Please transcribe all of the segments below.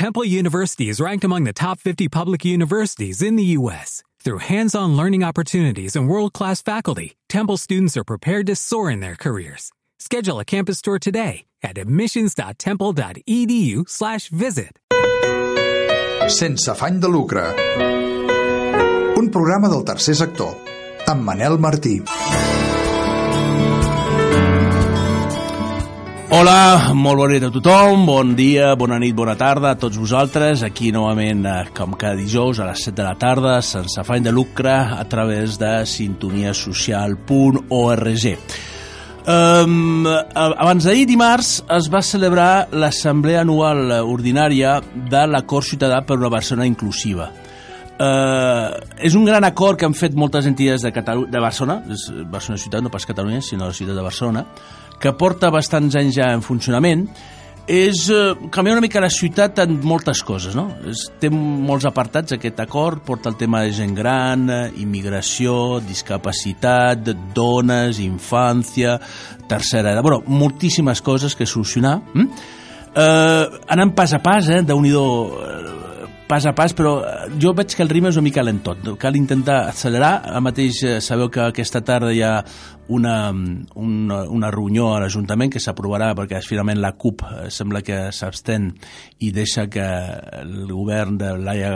Temple University is ranked among the top 50 public universities in the U.S. Through hands-on learning opportunities and world-class faculty, Temple students are prepared to soar in their careers. Schedule a campus tour today at admissions.temple.edu/visit. Sense afany de lucre. Un programa del tercer sector amb Manel Martí. Hola, molt bona nit a tothom, bon dia, bona nit, bona tarda a tots vosaltres, aquí novament eh, com cada dijous a les 7 de la tarda, sense afany de lucre, a través de sintoniasocial.org. Um, abans d'ahir, dimarts, es va celebrar l'assemblea anual ordinària de l'Acord Ciutadà per una Barcelona Inclusiva. Uh, és un gran acord que han fet moltes entitats de, Catalu de Barcelona, Barcelona ciutat, no pas Catalunya, sinó la ciutat de Barcelona, que porta bastants anys ja en funcionament, és eh, canviar una mica la ciutat en moltes coses, no? És, té molts apartats aquest acord, porta el tema de gent gran, eh, immigració, discapacitat, dones, infància, tercera edat, bueno, moltíssimes coses que solucionar. Hm? Eh, anant pas a pas, eh, déu nhi pas a pas, però eh, jo veig que el ritme és una mica lent tot. Cal intentar accelerar. A mateix eh, sabeu que aquesta tarda hi ha una, una, una reunió a l'Ajuntament que s'aprovarà perquè finalment la CUP eh, sembla que s'abstén i deixa que el govern de Laia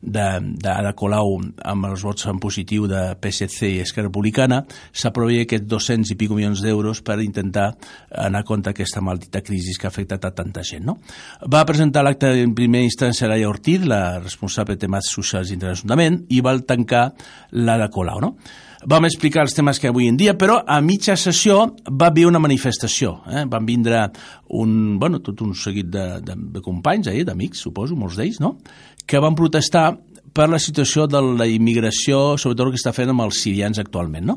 d'Ada Colau amb els vots en positiu de PSC i Esquerra Republicana s'aprovi aquests 200 i pico milions d'euros per intentar anar contra aquesta maldita crisi que ha afectat a tanta gent. No? Va presentar l'acte en primera instància Laia Ortiz, la responsable de temes socials de l'Ajuntament, i va tancar l'Ada Colau. No? Vam explicar els temes que avui en dia, però a mitja sessió va haver una manifestació. Eh? Van vindre un, bueno, tot un seguit de, de, de companys, eh? d'amics, suposo, molts d'ells, no? que van protestar per la situació de la immigració, sobretot el que està fent amb els sirians actualment. No?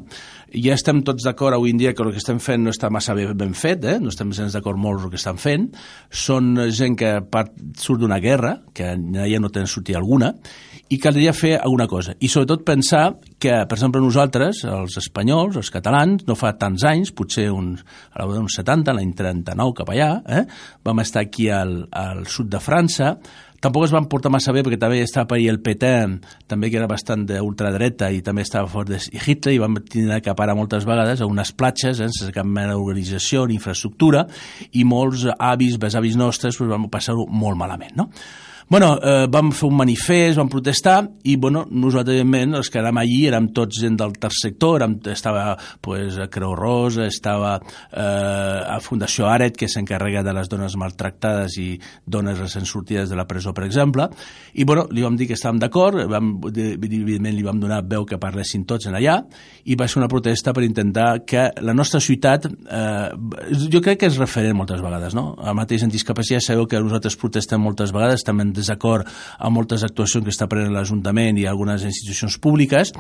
Ja estem tots d'acord avui en dia que el que estem fent no està massa bé ben fet, eh? no estem gens d'acord molt el que estan fent. Són gent que part, surt d'una guerra, que ja no tenen sortida alguna, i caldria fer alguna cosa. I sobretot pensar que, per exemple, nosaltres, els espanyols, els catalans, no fa tants anys, potser uns, a uns 70, l'any 39 cap allà, eh? vam estar aquí al, al sud de França, Tampoc es van portar massa bé perquè també estava per el PT, també que era bastant d'ultradreta i també estava fort de Hitler i van tenir que parar moltes vegades a unes platges eh, sense cap mena d'organització ni infraestructura i molts avis, besavis nostres pues, van passar-ho molt malament, no? Bueno, eh, vam fer un manifest, vam protestar i bueno, nosaltres, evidentment, els que érem allí érem tots gent del tercer sector, érem, estava pues, a Creu Rosa, estava eh, a Fundació Aret, que s'encarrega de les dones maltractades i dones recent sortides de la presó, per exemple, i bueno, li vam dir que estàvem d'acord, evidentment li vam donar veu que parlessin tots en allà, i va ser una protesta per intentar que la nostra ciutat, eh, jo crec que és referent moltes vegades, no? El mateix en discapacitat sabeu que nosaltres protestem moltes vegades, també en desacord amb moltes actuacions que està prenent l'Ajuntament i algunes institucions públiques,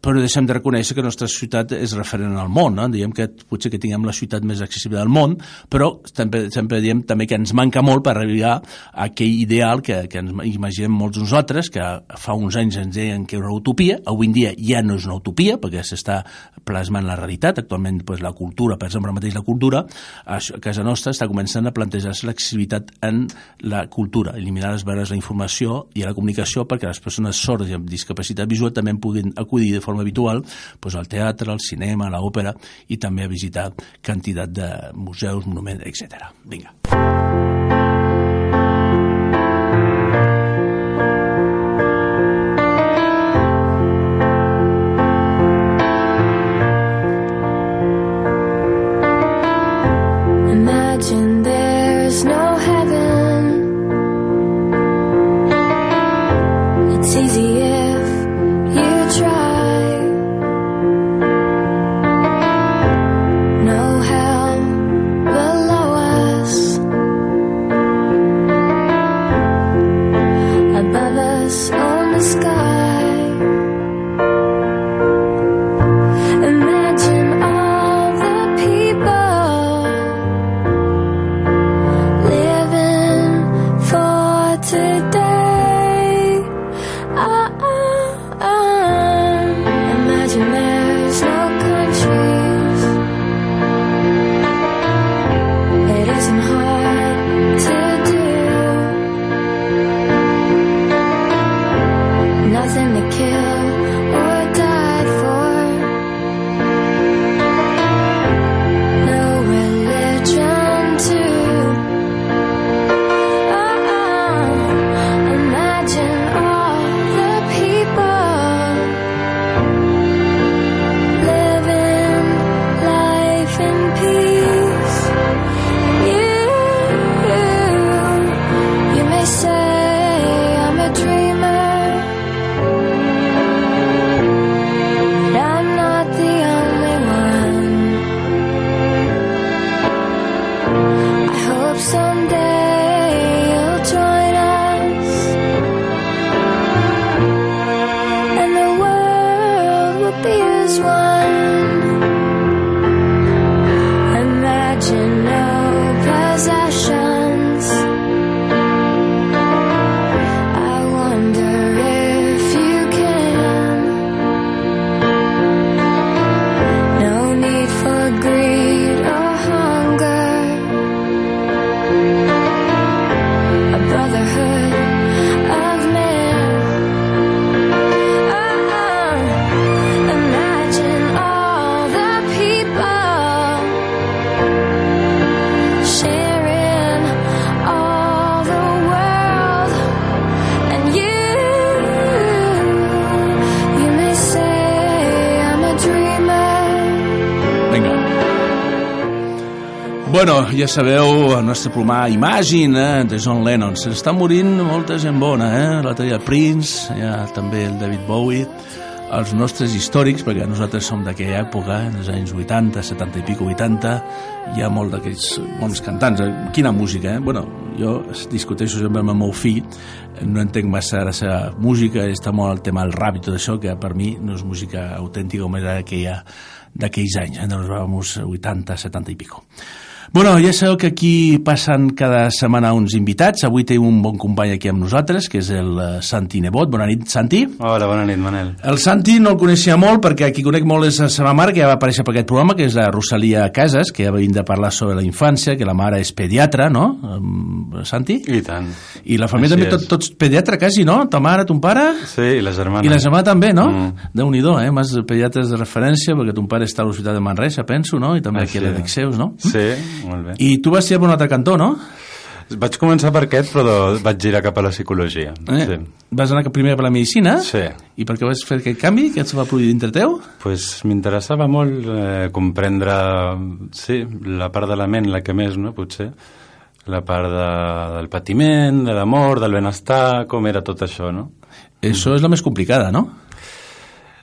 però deixem de reconèixer que la nostra ciutat és referent al món, no? diem que potser que tinguem la ciutat més accessible del món, però sempre, sempre diem també que ens manca molt per arribar a aquell ideal que, que ens imaginem molts nosaltres, que fa uns anys ens deien que era una utopia, avui en dia ja no és una utopia, perquè s'està plasmant la realitat, actualment pues, la cultura, per exemple, mateix la cultura, a casa nostra està començant a plantejar-se l'accessibilitat en la cultura, eliminar les barreres la informació i a la comunicació perquè les persones sordes i amb discapacitat visual també puguin acudir de forma habitual doncs, al teatre, al cinema, a l'òpera i també a visitar quantitat de museus, monuments, etc. Vinga. easy. Be as one. Ja sabeu, el nostre plomar Imagine, eh, de John Lennon. Se està morint molta gent bona, eh? L'altre dia Prince, ja també el David Bowie, els nostres històrics, perquè nosaltres som d'aquella època, en els anys 80, 70 i pico, 80, hi ha molt d'aquells bons cantants. Quina música, eh? Bueno, jo discuteixo sempre amb el meu fill, no entenc massa la seva música, està molt el tema del rap i tot això, que per mi no és música autèntica com era aquella d'aquells anys, eh, dels vamos 80, 70 i pico. Bueno, ja sabeu que aquí passen cada setmana uns invitats. Avui tenim un bon company aquí amb nosaltres, que és el eh, Santi Nebot. Bona nit, Santi. Hola, bona nit, Manel. El Santi no el coneixia molt perquè aquí conec molt és la seva mare, que ja va aparèixer per aquest programa, que és la Rosalia Casas, que ja venim de parlar sobre la infància, que la mare és pediatra, no, Santi? I tant. I la família Així també, tot, tots pediatra quasi, no? Ta mare, ton pare... Sí, i la germana. I la germana també, no? Mm. Déu-n'hi-do, eh? Més pediatres de referència, perquè ton pare està a l'Hospital de Manresa, penso, no? I també Així aquí a l'Edexeus, no? Sí, molt bé. I tu vas ser per un altre cantó, no? Vaig començar per aquest, però vaig girar cap a la psicologia. Eh? Sí. Vas anar primer per la medicina? Sí. I per què vas fer aquest canvi? Què et va produir dintre teu? pues m'interessava molt eh, comprendre, sí, la part de la ment, la que més, no?, potser. La part de, del patiment, de l'amor, del benestar, com era tot això, no? Això és la més complicada, no?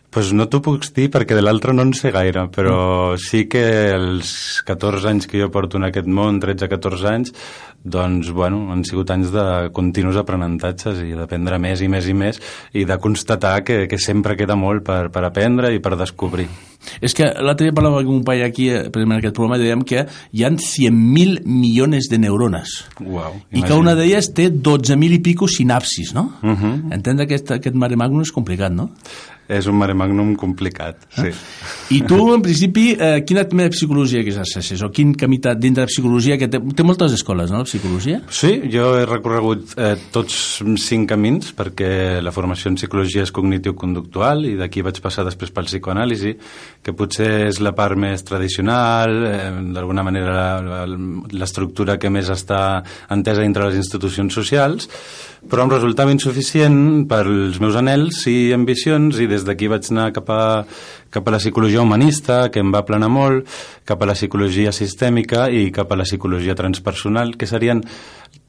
Pues no t'ho puc dir perquè de l'altre no en sé gaire, però sí que els 14 anys que jo porto en aquest món, 13-14 anys, doncs, bueno, han sigut anys de continus aprenentatges i d'aprendre més i més i més i de constatar que, que sempre queda molt per, per aprendre i per descobrir. És que l'altre dia parlava amb un pai aquí, eh, precisament en aquest programa, i dèiem que hi ha 100.000 milions de neurones. Uau, I que una d'elles té 12.000 i pico sinapsis, no? Uh Mhm. -huh. Entendre aquest, aquest mare magnum és complicat, no? És un mare magnum complicat, sí. I tu, en principi, eh, quina mena de psicologia que exerceixes? O quin camí dintre de psicologia, que té, té moltes escoles, no, la psicologia? Sí, jo he recorregut eh, tots cinc camins perquè la formació en psicologia és cognitiu-conductual i d'aquí vaig passar després pel psicoanàlisi, que potser és la part més tradicional, eh, d'alguna manera l'estructura que més està entesa dintre les institucions socials, però em resultava insuficient pels meus anells i ambicions i des d'aquí vaig anar cap a, cap a la psicologia humanista, que em va planar molt, cap a la psicologia sistèmica i cap a la psicologia transpersonal, que serien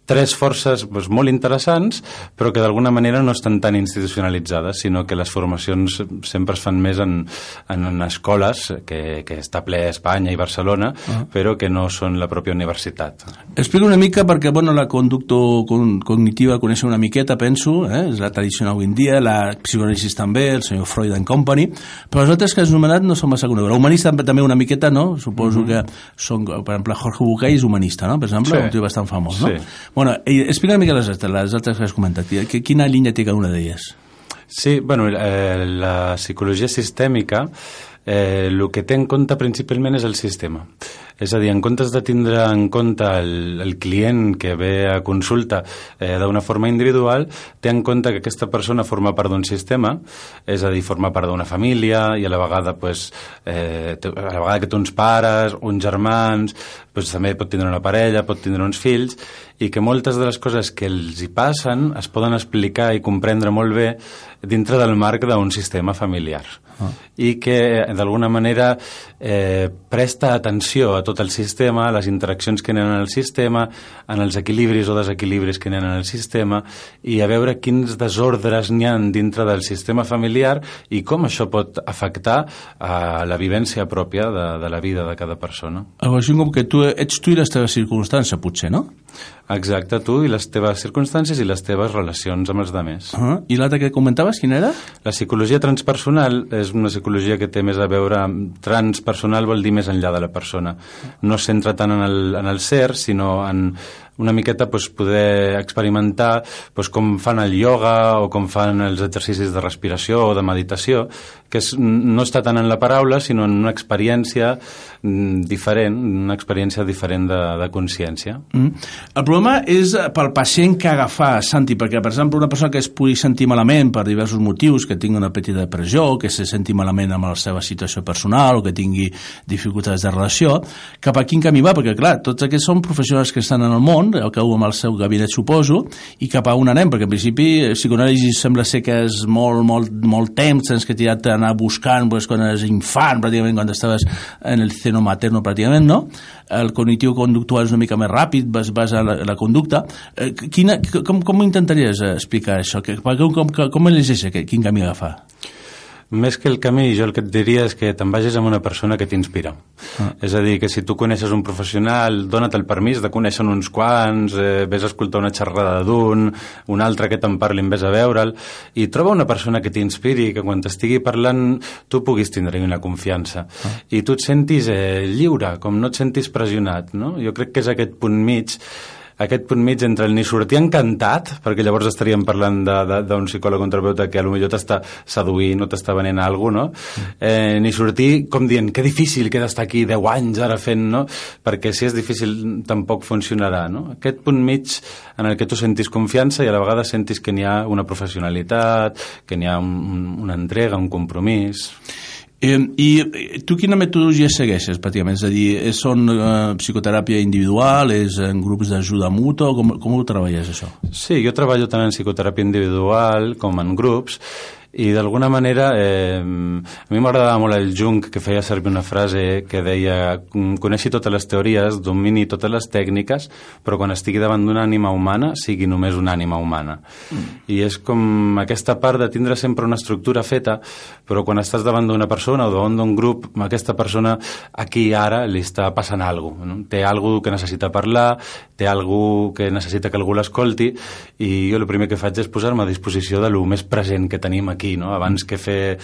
tres forces doncs, molt interessants, però que d'alguna manera no estan tan institucionalitzades, sinó que les formacions sempre es fan més en, en, en escoles, que, que està ple a Espanya i Barcelona, uh -huh. però que no són la pròpia universitat. Explica una mica, perquè bueno, la conducto con, cognitiva coneix una miqueta, penso, eh? és la tradicional avui en dia, la psicoanàlisi també, el senyor Freud and Company, però els altres que has anomenat no són massa coneguts. L'humanista també una miqueta, no? Suposo que són, per exemple, Jorge Bucay és humanista, no? Per exemple, Sí. un tio bastant famós, no? Sí. Bueno, explica una mica les altres, les altres que has comentat. Quina línia té cada una d'elles? Sí, bueno, eh, la psicologia sistèmica eh, el que té en compte principalment és el sistema. És a dir, en comptes de tindre en compte el, el client que ve a consulta eh, d'una forma individual, té en compte que aquesta persona forma part d'un sistema, és a dir, forma part d'una família i a la vegada, pues, eh, a la vegada que té uns pares, uns germans, pues, també pot tindre una parella, pot tindre uns fills, i que moltes de les coses que els hi passen es poden explicar i comprendre molt bé dintre del marc d'un sistema familiar ah. i que d'alguna manera eh, presta atenció a tot el sistema, a les interaccions que n'hi en el sistema, en els equilibris o desequilibris que n'hi en el sistema i a veure quins desordres n'hi han dintre del sistema familiar i com això pot afectar a la vivència pròpia de, de la vida de cada persona. Llavors, com que tu ets tu i les teves circumstàncies, potser, no? Exacte, tu i les teves circumstàncies i les teves relacions amb els altres. Uh -huh. I l'altre que comentaves, quina era? La psicologia transpersonal és una psicologia que té més a veure amb... Transpersonal vol dir més enllà de la persona. No centra tant en el, en el ser, sinó en una miqueta pues, poder experimentar pues, com fan el ioga o com fan els exercicis de respiració o de meditació, que és, no està tant en la paraula, sinó en una experiència mm, diferent, una experiència diferent de, de consciència. Mm. El problema és pel pacient que agafar, Santi, perquè, per exemple, una persona que es pugui sentir malament per diversos motius, que tingui una petita depressió, que se senti malament amb la seva situació personal o que tingui dificultats de relació, cap a quin camí va? Perquè, clar, tots aquests són professionals que estan en el món, el cau amb el seu gabinet, suposo, i cap a on anem? Perquè, en principi, psicoanàlisi sembla ser que és molt, molt, molt temps, tens que tirar anar buscant pues, quan eres infant, pràcticament, quan estaves en el seno materno, pràcticament, no? El cognitiu conductual és una mica més ràpid, vas, vas a la, la conducta. Eh, quina, com, com intentaries explicar això? Com, com, com, com elegeix quin camí agafar? Més que el camí, jo el que et diria és que te'n vagis amb una persona que t'inspira. Ah. És a dir, que si tu coneixes un professional, dona't el permís de conèixer uns quants, eh, vés a escoltar una xerrada d'un, un altre que te'n parli, vés a veure'l, i troba una persona que t'inspiri, que quan t'estigui parlant tu puguis tindre una confiança. Ah. I tu et sentis eh, lliure, com no et sentis pressionat. No? Jo crec que és aquest punt mig aquest punt mig entre el ni sortir encantat, perquè llavors estaríem parlant d'un psicòleg o terapeuta que potser t'està seduint o t'està venent alguna cosa, no? Eh, ni sortir com dient que difícil que d'estar aquí 10 anys ara fent, no? Perquè si és difícil tampoc funcionarà, no? Aquest punt mig en el que tu sentis confiança i a la vegada sentis que n'hi ha una professionalitat, que n'hi ha un, una entrega, un compromís... Eh, I eh, tu quina metodologia segueixes, pràcticament? És a dir, és, són eh, psicoteràpia individual, és en grups d'ajuda mútua, com, com ho treballes, això? Sí, jo treballo tant en psicoteràpia individual com en grups, i d'alguna manera eh, a mi m'agradava molt el Jung que feia servir una frase que deia coneixi totes les teories, domini totes les tècniques però quan estigui davant d'una ànima humana sigui només una ànima humana mm. i és com aquesta part de tindre sempre una estructura feta però quan estàs davant d'una persona o davant d'un grup aquesta persona aquí ara li està passant alguna cosa no? té alguna que necessita parlar té alguna que necessita que algú l'escolti i jo el primer que faig és posar-me a disposició de lo més present que tenim aquí aquí, no? abans que fer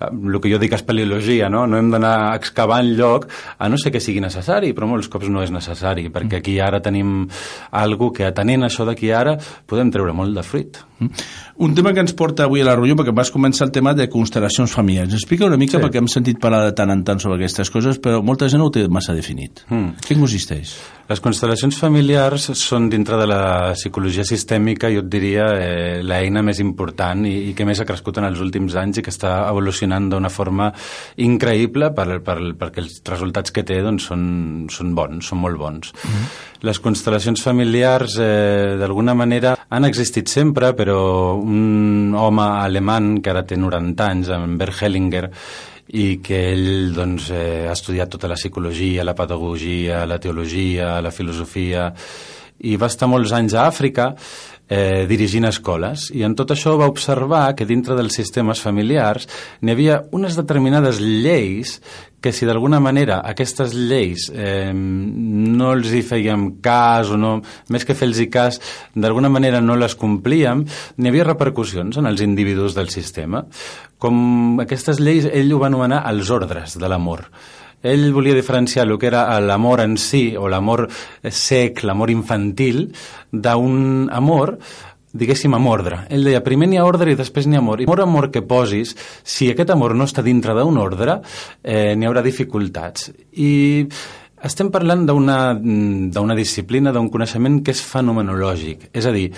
el que jo dic espeleologia, no? no hem d'anar excavant lloc a no ser que sigui necessari, però molts cops no és necessari, perquè aquí ara tenim algo que atenent això d'aquí ara podem treure molt de fruit. Mm. Un tema que ens porta avui a la reunió, perquè vas començar el tema de constel·lacions familiars. Explica una mica, sí. perquè hem sentit parlar de tant en tant sobre aquestes coses, però molta gent no ho té massa definit. Mm. Què consisteix? Les constel·lacions familiars són dintre de la psicologia sistèmica, jo et diria, eh, l'eina més important i, i que més ha crescut en els últims anys i que està evolucionant d'una forma increïble per, per, perquè els resultats que té doncs, són, són bons, són molt bons. Mm -hmm. Les constel·lacions familiars, eh, d'alguna manera, han existit sempre, però un home alemany que ara té 90 anys, en Bert Hellinger, i que ell doncs, eh, ha estudiat tota la psicologia, la pedagogia, la teologia, la filosofia, i va estar molts anys a Àfrica eh, dirigint escoles i en tot això va observar que dintre dels sistemes familiars n'hi havia unes determinades lleis que si d'alguna manera aquestes lleis eh, no els hi fèiem cas o no, més que fer-los cas, d'alguna manera no les complíem, n'hi havia repercussions en els individus del sistema. Com aquestes lleis, ell ho va anomenar els ordres de l'amor ell volia diferenciar el que era l'amor en si o l'amor sec, l'amor infantil, d'un amor diguéssim, amb ordre. Ell deia, primer n'hi ha ordre i després n'hi ha amor. I amor, amor que posis, si aquest amor no està dintre d'un ordre, eh, n'hi haurà dificultats. I estem parlant d'una disciplina, d'un coneixement que és fenomenològic. És a dir,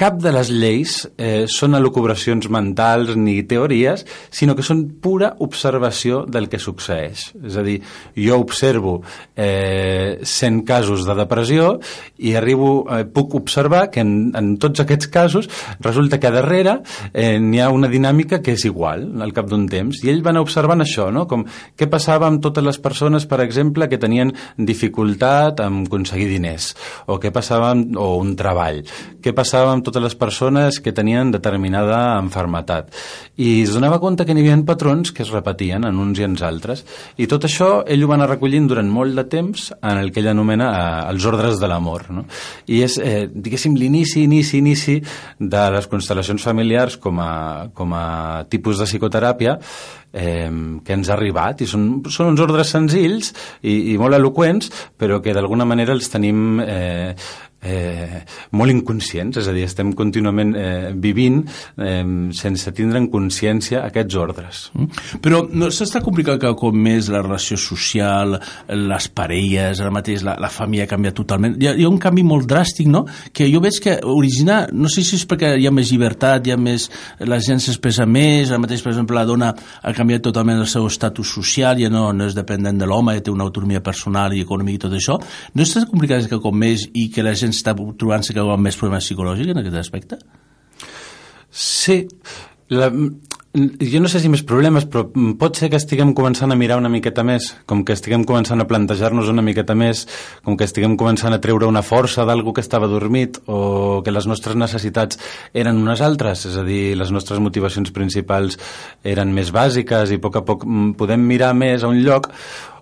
cap de les lleis eh, són elucubracions mentals ni teories, sinó que són pura observació del que succeeix. És a dir, jo observo eh, 100 casos de depressió i arribo, eh, puc observar que en, en tots aquests casos resulta que darrere eh, n'hi ha una dinàmica que és igual al cap d'un temps. I ell va observant això, no? com què passava amb totes les persones, per exemple, que tenien dificultat en aconseguir diners, o què passava amb, o un treball, què passava amb totes les persones que tenien determinada enfermetat. I es donava compte que n'hi havia patrons que es repetien en uns i en altres. I tot això ell ho va anar recollint durant molt de temps en el que ell anomena eh, els ordres de l'amor. No? I és, eh, diguéssim, l'inici, inici, inici de les constel·lacions familiars com a, com a tipus de psicoteràpia eh, que ens ha arribat i són, són uns ordres senzills i, i molt eloqüents però que d'alguna manera els tenim eh, eh, molt inconscients, és a dir, estem contínuament eh, vivint eh, sense tindre en consciència aquests ordres. Mm. Però no s'està complicat que com més la relació social, les parelles, ara mateix la, la família ha canviat totalment. Hi ha, hi ha un canvi molt dràstic, no?, que jo veig que origina, no sé si és perquè hi ha més llibertat, hi ha més, la gent s'expressa més, ara mateix, per exemple, la dona ha canviat totalment el seu estatus social, ja no, no és dependent de l'home, ja té una autonomia personal i econòmica i tot això. No està complicat que com més i que la gent gent està trobant-se que amb més problemes psicològics en aquest aspecte? Sí. La, jo no sé si més problemes, però pot ser que estiguem començant a mirar una miqueta més, com que estiguem començant a plantejar-nos una miqueta més, com que estiguem començant a treure una força d'algú que estava dormit o que les nostres necessitats eren unes altres, és a dir, les nostres motivacions principals eren més bàsiques i a poc a poc podem mirar més a un lloc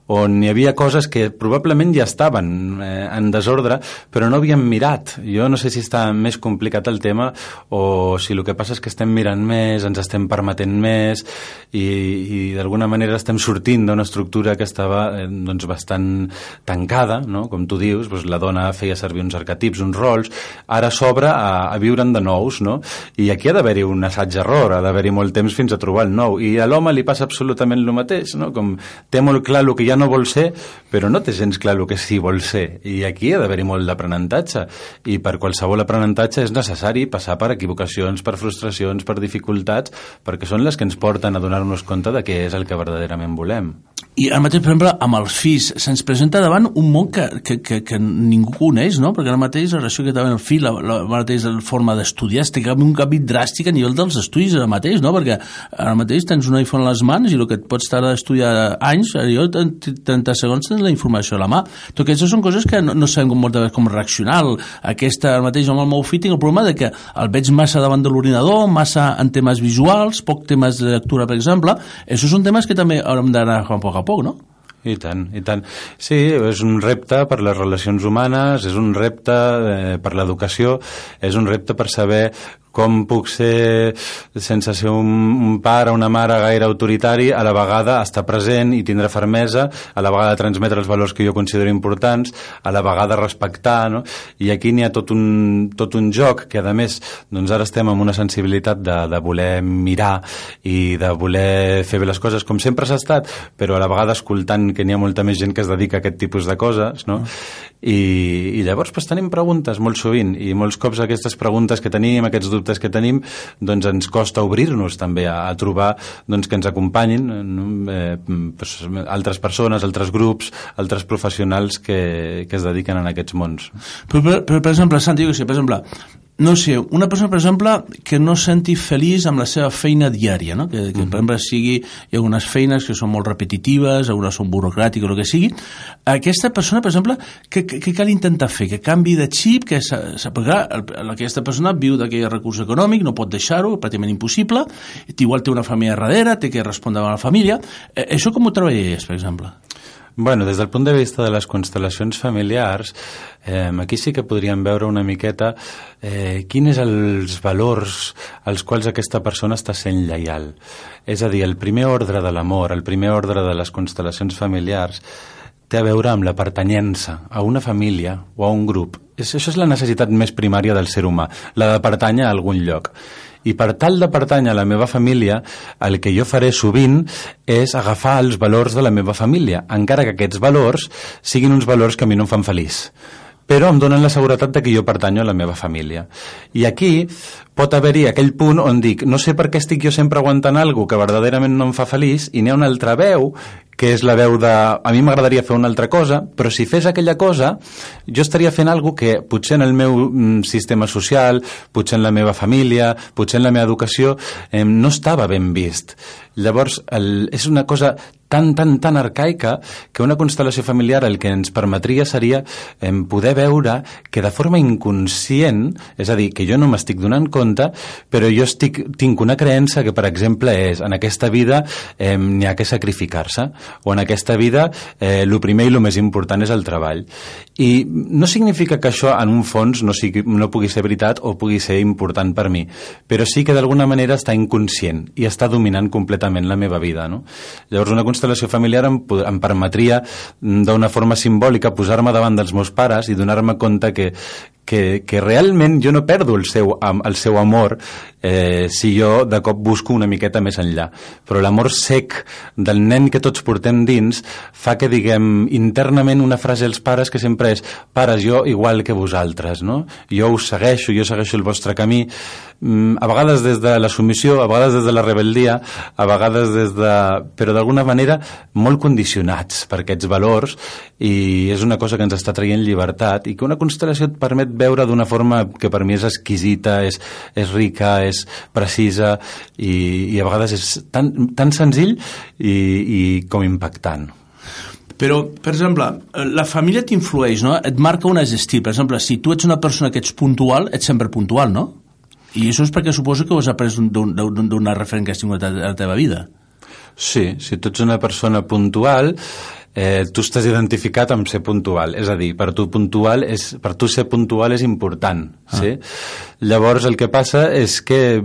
on hi havia coses que probablement ja estaven eh, en desordre, però no havíem mirat. Jo no sé si està més complicat el tema o si el que passa és que estem mirant més, ens estem permetent més i, i d'alguna manera estem sortint d'una estructura que estava eh, doncs, bastant tancada, no? com tu dius, doncs la dona feia servir uns arquetips, uns rols, ara s'obre a, a viure'n de nous, no? i aquí ha d'haver-hi un assaig-error, ha d'haver-hi molt temps fins a trobar el nou, i a l'home li passa absolutament el mateix, no? com té molt clar el que ja no vol ser, però no té gens clar el que sí vol ser. I aquí ha d'haver-hi molt d'aprenentatge. I per qualsevol aprenentatge és necessari passar per equivocacions, per frustracions, per dificultats, perquè són les que ens porten a donar-nos compte de què és el que verdaderament volem. I ara mateix, per exemple, amb els fills, se'ns presenta davant un món que, que, que, que ningú coneix, no? Perquè ara mateix la relació que té amb el fill, la, la, la mateixa forma d'estudiar, té un canvi dràstic a nivell dels estudis ara mateix, no? Perquè ara mateix tens un iPhone a les mans i el que et pots estar a estudiar anys, jo 30 segons tens la informació a la mà. Tot aquestes són coses que no, no sabem com, moltes com reaccionar. Aquesta, ara mateix, amb el meu fill tinc el problema de que el veig massa davant de l'ordinador, massa en temes visuals, poc temes de lectura, per exemple. Això són temes que també haurem d'anar a poc a poc, no? I tant, i tant. Sí, és un repte per les relacions humanes, és un repte eh, per l'educació, és un repte per saber com puc ser, sense ser un, un pare o una mare gaire autoritari, a la vegada estar present i tindre fermesa, a la vegada transmetre els valors que jo considero importants, a la vegada respectar, no? I aquí n'hi ha tot un, tot un joc que, a més, doncs ara estem amb una sensibilitat de, de voler mirar i de voler fer bé les coses com sempre s'ha estat, però a la vegada escoltant que n'hi ha molta més gent que es dedica a aquest tipus de coses, no? I, i llavors pues, tenim preguntes molt sovint i molts cops aquestes preguntes que tenim, aquests dubtes dubtes que tenim doncs ens costa obrir-nos també a, a trobar doncs, que ens acompanyin eh, pues, altres persones, altres grups, altres professionals que, que es dediquen a aquests mons. Però, per, per, per exemple, Santi, jo sé, per exemple, no sé, una persona, per exemple, que no senti feliç amb la seva feina diària, no? que, que mm. per exemple, sigui, hi ha algunes feines que són molt repetitives, algunes són burocràtiques, el que sigui, aquesta persona, per exemple, què, què cal intentar fer? Que canvi de xip, que perquè aquesta persona viu d'aquell recurs econòmic, no pot deixar-ho, pràcticament impossible, igual té una família darrere, té que respondre a la família. Eh, això com ho treballaries, per exemple? Bueno, des del punt de vista de les constel·lacions familiars, eh, aquí sí que podríem veure una miqueta eh, quins els valors als quals aquesta persona està sent lleial. És a dir, el primer ordre de l'amor, el primer ordre de les constel·lacions familiars, té a veure amb la pertanyença a una família o a un grup. És, això és la necessitat més primària del ser humà, la de pertànyer a algun lloc. I per tal de pertànyer a la meva família, el que jo faré sovint és agafar els valors de la meva família, encara que aquests valors siguin uns valors que a mi no em fan feliç però em donen la seguretat de que jo pertanyo a la meva família. I aquí pot haver-hi aquell punt on dic no sé per què estic jo sempre aguantant alguna que verdaderament no em fa feliç i n'hi ha una altra veu que és la veu de... A mi m'agradaria fer una altra cosa, però si fes aquella cosa, jo estaria fent alguna que potser en el meu mm, sistema social, potser en la meva família, potser en la meva educació, eh, no estava ben vist. Llavors, el, és una cosa tan, tan, tan arcaica que una constel·lació familiar el que ens permetria seria eh, poder veure que de forma inconscient, és a dir, que jo no m'estic donant compte, però jo estic, tinc una creença que, per exemple, és en aquesta vida eh, n'hi ha que sacrificar-se, o en aquesta vida eh, el primer i el més important és el treball. I no significa que això, en un fons, no, sigui, no pugui ser veritat o pugui ser important per mi, però sí que d'alguna manera està inconscient i està dominant completament la meva vida. No? Llavors, una constel·lació familiar em, em permetria mm, d'una forma simbòlica posar-me davant dels meus pares i donar-me compte que, que, que realment jo no perdo el seu, el seu amor eh, si jo de cop busco una miqueta més enllà. Però l'amor sec del nen que tots portem dins fa que diguem internament una frase als pares que sempre és pares, jo igual que vosaltres, no? Jo us segueixo, jo segueixo el vostre camí, mm, a vegades des de la submissió, a vegades des de la rebel·lia, a vegades des de... però d'alguna manera molt condicionats per aquests valors i és una cosa que ens està traient llibertat i que una constel·lació et permet veure d'una forma que per mi és exquisita, és, és rica, és precisa i, i a vegades és tan, tan senzill i, i com impactant. Però, per exemple, la família t'influeix, no? Et marca un estil. Per exemple, si tu ets una persona que ets puntual, ets sempre puntual, no? I això és perquè suposo que ho has après d'una referent que has tingut a la teva vida. Sí, si tu ets una persona puntual, eh, tu estàs identificat amb ser puntual. És a dir, per tu, puntual és, per tu ser puntual és important. Ah. Sí? Llavors el que passa és que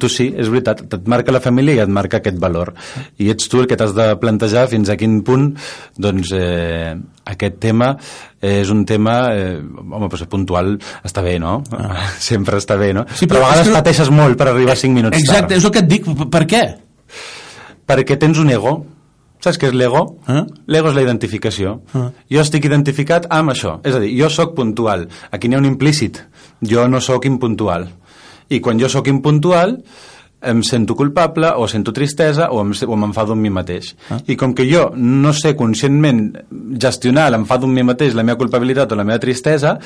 tu sí, és veritat, et marca la família i et marca aquest valor. I ets tu el que t'has de plantejar fins a quin punt doncs, eh, aquest tema és un tema, eh, home, doncs puntual està bé, no? Ah. Sempre està bé, no? Sí, però, però a vegades que... pateixes molt per arribar 5 minuts Exacte, tard. és el que et dic. Per què? Perquè tens un ego Saps què és l'ego? Eh? L'ego és la identificació. Eh? Jo estic identificat amb això. És a dir, jo sóc puntual. Aquí n'hi ha un implícit. Jo no sóc impuntual. I quan jo sóc impuntual, em sento culpable o sento tristesa o, em, o m'enfado amb mi mateix. Ah. I com que jo no sé conscientment gestionar l'enfado amb mi mateix, la meva culpabilitat o la meva tristesa,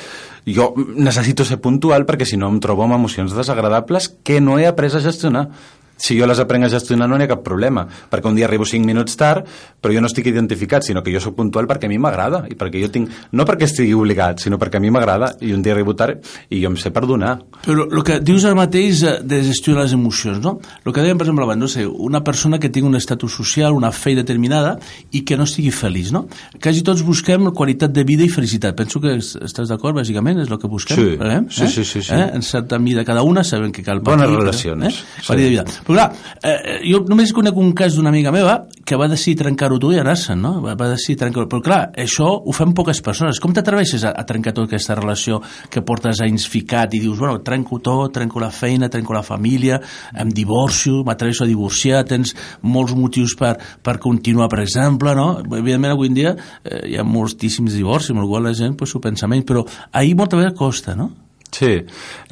jo necessito ser puntual perquè si no em trobo amb emocions desagradables que no he après a gestionar si jo les aprenc a gestionar no hi ha cap problema, perquè un dia arribo 5 minuts tard, però jo no estic identificat, sinó que jo sóc puntual perquè a mi m'agrada, i perquè jo tinc, no perquè estigui obligat, sinó perquè a mi m'agrada, i un dia arribo tard i jo em sé perdonar. Però el que dius ara mateix de gestionar les emocions, no? El que dèiem, per exemple, abans, no sé, una persona que tingui un estatus social, una fe determinada, i que no estigui feliç, no? Quasi tots busquem qualitat de vida i felicitat. Penso que estàs d'acord, bàsicament, és el que busquem. Sí, eh? sí, sí, sí, sí. Eh? En certa mida cada una sabem que cal... Bones relacions. Eh? Sí. de vida. Però clar, eh, jo només conec un cas d'una amiga meva que va decidir trencar-ho tu i anar-se'n, no? Va, va decidir trencar-ho. Però clar, això ho fem poques persones. Com t'atreveixes a, a trencar tota aquesta relació que portes anys ficat i dius, bueno, trenco tot, trenco la feina, trenco la família, em divorcio, m'atreveixo a divorciar, tens molts motius per, per continuar, per exemple, no? Evidentment, avui en dia eh, hi ha moltíssims divorcis, amb el qual la gent pues, ho pensa menys, però ahir molta vegada costa, no? Sí,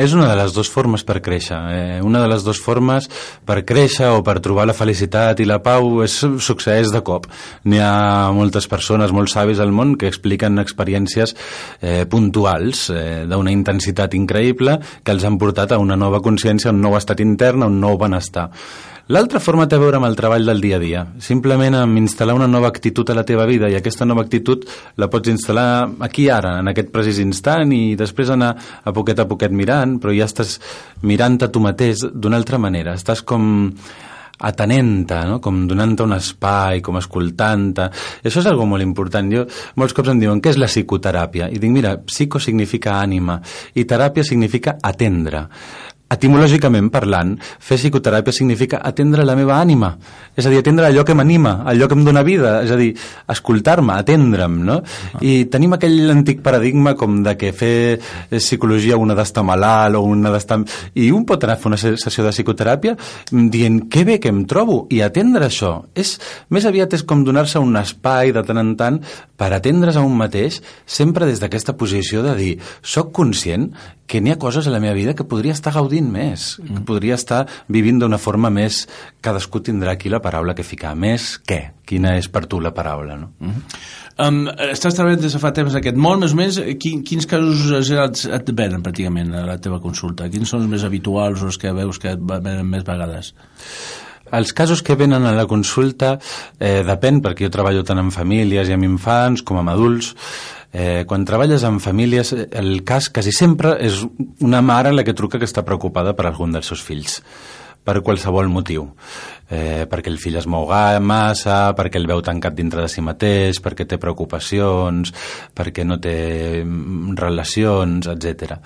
és una de les dues formes per créixer. Eh, una de les dues formes per créixer o per trobar la felicitat i la pau és, succeeix de cop. N'hi ha moltes persones, molts savis al món, que expliquen experiències eh, puntuals eh, d'una intensitat increïble que els han portat a una nova consciència, un nou estat intern, un nou benestar. L'altra forma té a veure amb el treball del dia a dia. Simplement amb instal·lar una nova actitud a la teva vida i aquesta nova actitud la pots instal·lar aquí ara, en aquest precís instant i després anar a poquet a poquet mirant, però ja estàs mirant a tu mateix d'una altra manera. Estàs com atenent-te, no? com donant-te un espai, com escoltant-te. Això és algo molt important. Jo, molts cops em diuen, què és la psicoteràpia? I dic, mira, psico significa ànima i teràpia significa atendre etimològicament parlant, fer psicoteràpia significa atendre la meva ànima, és a dir, atendre allò que m'anima, allò que em dóna vida, és a dir, escoltar-me, atendre'm, no? I tenim aquell antic paradigma com de que fer psicologia una d'estar malalt o una d'estar... I un pot anar a fer una sessió de psicoteràpia dient que bé que em trobo i atendre això. És, més aviat és com donar-se un espai de tant en tant per atendre's a un mateix sempre des d'aquesta posició de dir soc conscient que n'hi ha coses a la meva vida que podria estar gaudint més, mm. que podria estar vivint d'una forma més... Cadascú tindrà aquí la paraula que ficar. Més què? Quina és per tu la paraula, no? Mm -hmm. Um, estàs treballant des de fa temps aquest món, més o menys, quin, quins casos et, et venen pràcticament a la teva consulta? Quins són els més habituals o els que veus que et venen més vegades? Els casos que venen a la consulta eh, depèn, perquè jo treballo tant amb famílies i amb infants com amb adults, Eh, quan treballes amb famílies, el cas quasi sempre és una mare la que truca que està preocupada per algun dels seus fills per qualsevol motiu. Eh, perquè el fill es mou massa, perquè el veu tancat dintre de si mateix, perquè té preocupacions, perquè no té mm, relacions, etc.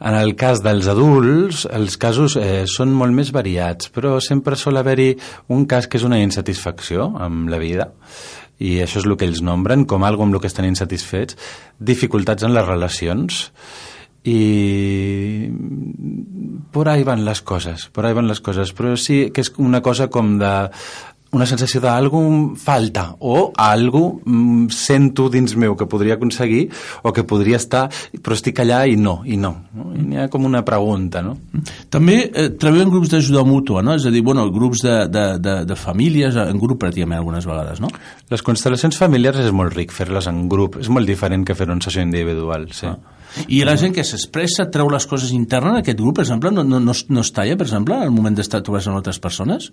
En el cas dels adults, els casos eh, són molt més variats, però sempre sol haver-hi un cas que és una insatisfacció amb la vida, i això és el que ells nombren com algo amb el que estan insatisfets, dificultats en les relacions. I por ahí van les coses, por ahí van les coses, però sí que és una cosa com de una sensació d'algú falta o algú sento dins meu que podria aconseguir o que podria estar, però estic allà i no, i no. no? I ha com una pregunta, no? També eh, treballeu en grups d'ajuda mútua, no? És a dir, bueno, grups de, de, de, de famílies, en grup pràcticament algunes vegades, no? Les constel·lacions familiars és molt ric fer-les en grup, és molt diferent que fer una sessió individual, sí. Ah. I la gent que s'expressa treu les coses internes en aquest grup, per exemple, no, no, no, no es talla, per exemple, al moment d'estar trobant amb altres persones?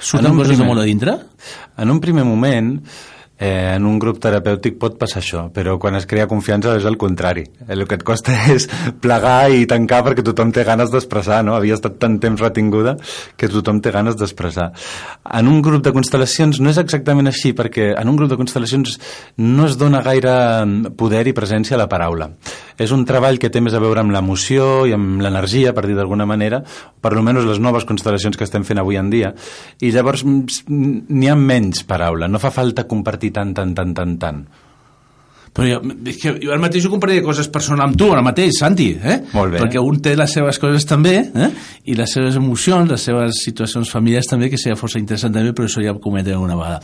Surten coses primer, de molt a dintre? En un primer moment, eh, en un grup terapèutic pot passar això, però quan es crea confiança és el contrari. El que et costa és plegar i tancar perquè tothom té ganes d'expressar, no? Havia estat tant temps retinguda que tothom té ganes d'expressar. En un grup de constel·lacions no és exactament així, perquè en un grup de constel·lacions no es dona gaire poder i presència a la paraula. És un treball que té més a veure amb l'emoció i amb l'energia, per dir d'alguna manera, per almenys les noves constel·lacions que estem fent avui en dia, i llavors n'hi ha menys paraula, no fa falta compartir compartir tant, tant, tant, tant, tant. Però jo, és que jo ara mateix ho compraria coses personals amb tu, ara mateix, Santi, eh? Molt bé. Perquè un té les seves coses també, eh? I les seves emocions, les seves situacions familiars també, que seria força interessant també, però això ja ho comentem una vegada.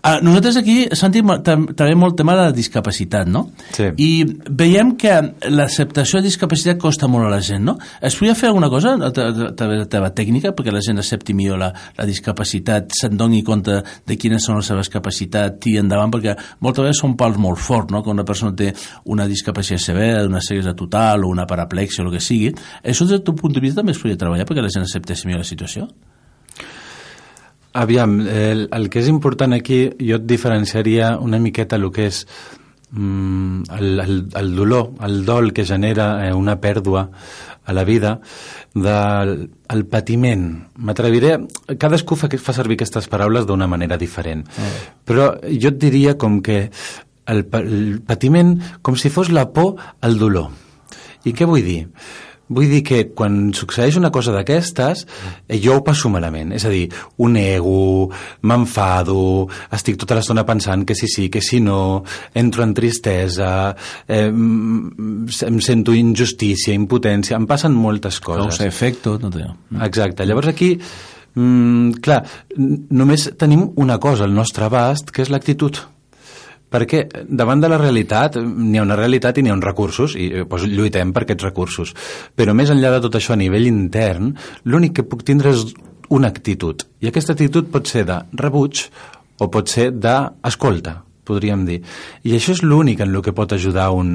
Uh, nosaltres aquí, Santi, també molt tema de la discapacitat, no? Sí. I veiem que l'acceptació de discapacitat costa molt a la gent, no? Es podria fer alguna cosa a través de la teva tècnica perquè la gent accepti millor la, la discapacitat, se'n doni compte de quines són les seves capacitats i endavant, perquè moltes vegades són pals molt forts, no? Una persona té una discapacitat severa, una ceguesa total o una paraplexia o el que sigui, això des del teu punt de vista també es podria treballar perquè la gent acceptés millor la situació? Aviam, el, el que és important aquí, jo et diferenciaria una miqueta el que és mm, el, el, el dolor, el dol que genera eh, una pèrdua a la vida del el patiment. M'atreviré... Cadascú fa, fa servir aquestes paraules d'una manera diferent. Mm. Però jo et diria com que el, el patiment com si fos la por al dolor. I què vull dir? Vull dir que quan succeeix una cosa d'aquestes, eh, jo ho passo malament. És a dir, ho nego, m'enfado, estic tota l'estona pensant que sí, sí, que sí, no, entro en tristesa, eh, em sento injustícia, impotència, em passen moltes coses. Causa efecto, no té. Exacte. Llavors aquí, mm, clar, només tenim una cosa al nostre abast, que és l'actitud perquè davant de la realitat n'hi ha una realitat i n'hi ha uns recursos i doncs, lluitem per aquests recursos. Però més enllà de tot això a nivell intern l'únic que puc tindre és una actitud. I aquesta actitud pot ser de rebuig o pot ser d'escolta podríem dir. I això és l'únic en el que pot ajudar un,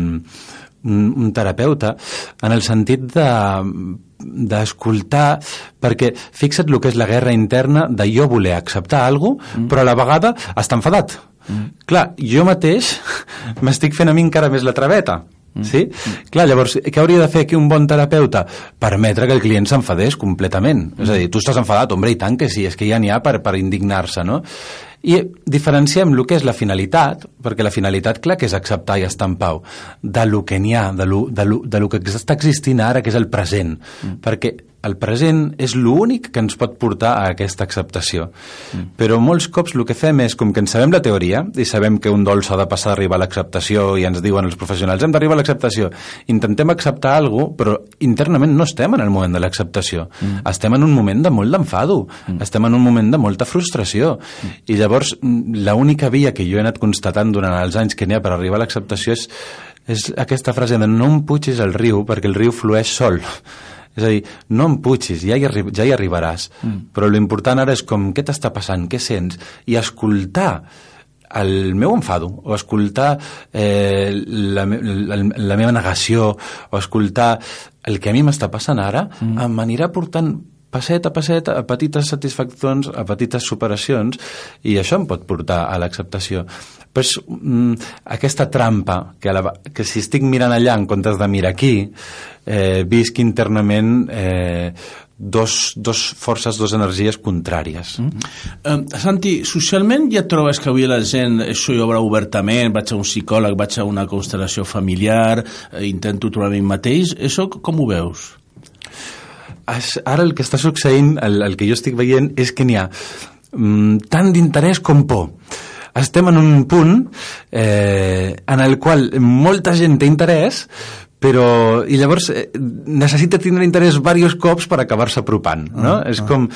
un, un terapeuta en el sentit de d'escoltar, perquè fixa't el que és la guerra interna de jo voler acceptar alguna cosa, mm. però a la vegada està enfadat Mm. Clar, jo mateix m'estic fent a mi encara més la traveta. Mm. Sí? Mm. Clar, llavors, què hauria de fer aquí un bon terapeuta? Permetre que el client s'enfadés completament. Mm. És a dir, tu estàs enfadat, hombre, i tant que sí, és que ja n'hi ha per, per indignar-se, no? I diferenciem el que és la finalitat, perquè la finalitat, clar, que és acceptar i estar en pau, de lo que n'hi ha, de lo, de, lo, de lo que està existint ara, que és el present. Mm. Perquè el present és l'únic que ens pot portar a aquesta acceptació. Mm. Però molts cops el que fem és, com que en sabem la teoria i sabem que un dol s'ha de passar a arribar a l'acceptació i ens diuen els professionals hem d'arribar a l'acceptació, intentem acceptar alguna cosa, però internament no estem en el moment de l'acceptació. Mm. Estem en un moment de molt d'enfado, mm. estem en un moment de molta frustració. Mm. I llavors l'única via que jo he anat constatant durant els anys que n'hi ha per arribar a l'acceptació és, és aquesta frase de no em pugis al riu perquè el riu flueix sol és a dir, no em pugis, ja hi, ja hi arribaràs. Mm. Però l'important ara és com, què t'està passant, què sents? I escoltar el meu enfado, o escoltar eh, la, la, la meva negació, o escoltar el que a mi m'està passant ara, mm. em anirà portant passet a passet, a petites satisfaccions, a petites superacions, i això em pot portar a l'acceptació. Però és mm, aquesta trampa, que, la, que si estic mirant allà en comptes de mirar aquí, eh, visc internament eh, dos, dos forces, dos energies contràries. Mm. Uh, Santi, socialment ja trobes que avui la gent això hi obre obertament, vaig a un psicòleg, vaig a una constel·lació familiar, eh, intento trobar mi mateix, això com ho veus? Ara el que està succeint, el, el que jo estic veient, és que n'hi ha mm, tant d'interès com por estem en un punt eh, en el qual molta gent té interès però, i llavors eh, necessita tindre interès diversos cops per acabar-se apropant, no? Ah, és ah. com,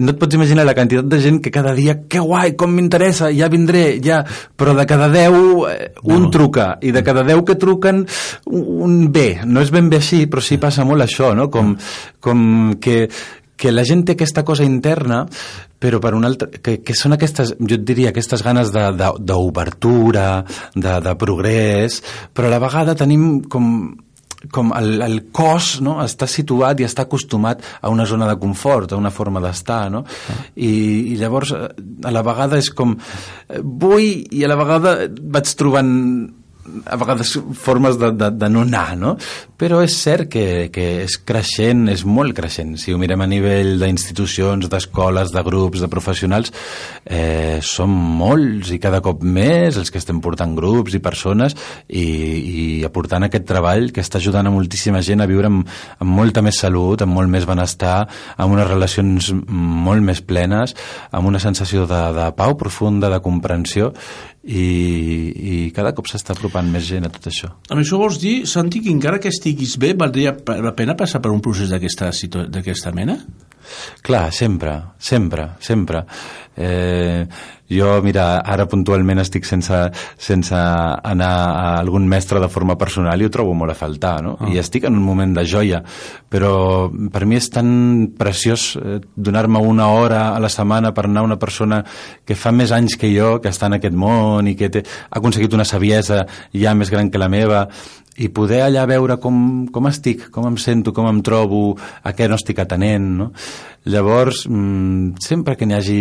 no et pots imaginar la quantitat de gent que cada dia, que guai, com m'interessa, ja vindré, ja, però de cada 10 eh, un no. truca, i de cada 10 que truquen un bé, no és ben bé així, però sí passa molt això, no? Com, com que que la gent té aquesta cosa interna però per un altre, que, que són aquestes, jo et diria, aquestes ganes d'obertura, de, de, de, de progrés, però a la vegada tenim com com el, el cos no, està situat i està acostumat a una zona de confort, a una forma d'estar, no? Ah. I, I llavors, a la vegada és com eh, vull i a la vegada vaig trobant a vegades formes de, de, de no anar, no? Però és cert que, que és creixent, és molt creixent. Si ho mirem a nivell d'institucions, d'escoles, de grups, de professionals, eh, som molts i cada cop més els que estem portant grups i persones i, i aportant aquest treball que està ajudant a moltíssima gent a viure amb, amb molta més salut, amb molt més benestar, amb unes relacions molt més plenes, amb una sensació de, de pau profunda, de comprensió i, i cada cop s'està apropant més gent a tot això. Amb això vols dir, Santi, que encara que estiguis bé, valdria la pena passar per un procés d'aquesta mena? Clar, sempre, sempre, sempre. Eh, jo, mira, ara puntualment estic sense, sense anar a algun mestre de forma personal i ho trobo molt a faltar, no? Oh. I estic en un moment de joia, però per mi és tan preciós eh, donar-me una hora a la setmana per anar a una persona que fa més anys que jo, que està en aquest món i que té, ha aconseguit una saviesa ja més gran que la meva i poder allà veure com, com estic, com em sento, com em trobo, a què no estic atenent, no? Llavors, mmm, sempre que n'hi hagi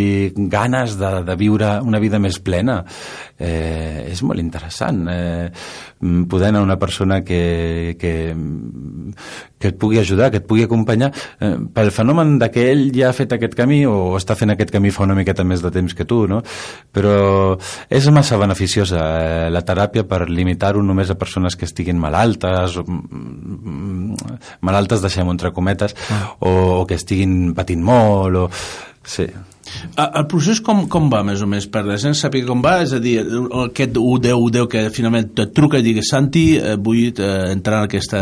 ganes de, de viure una vida més plena, eh, és molt interessant eh, poder anar una persona que, que, que et pugui ajudar, que et pugui acompanyar eh, pel fenomen de que ell ja ha fet aquest camí o està fent aquest camí fa una miqueta més de temps que tu, no? Però és massa beneficiosa eh, la teràpia per limitar-ho només a persones que estiguin malaltes, o, mm, malaltes, deixem entre cometes, ah. o, o que estiguin patint molt, o... Sí. El procés com, com va, més o més, per la gent sàpiga com va? És a dir, aquest 1-10-10 que finalment et truca i digues Santi, eh, vull eh, entrar en aquesta,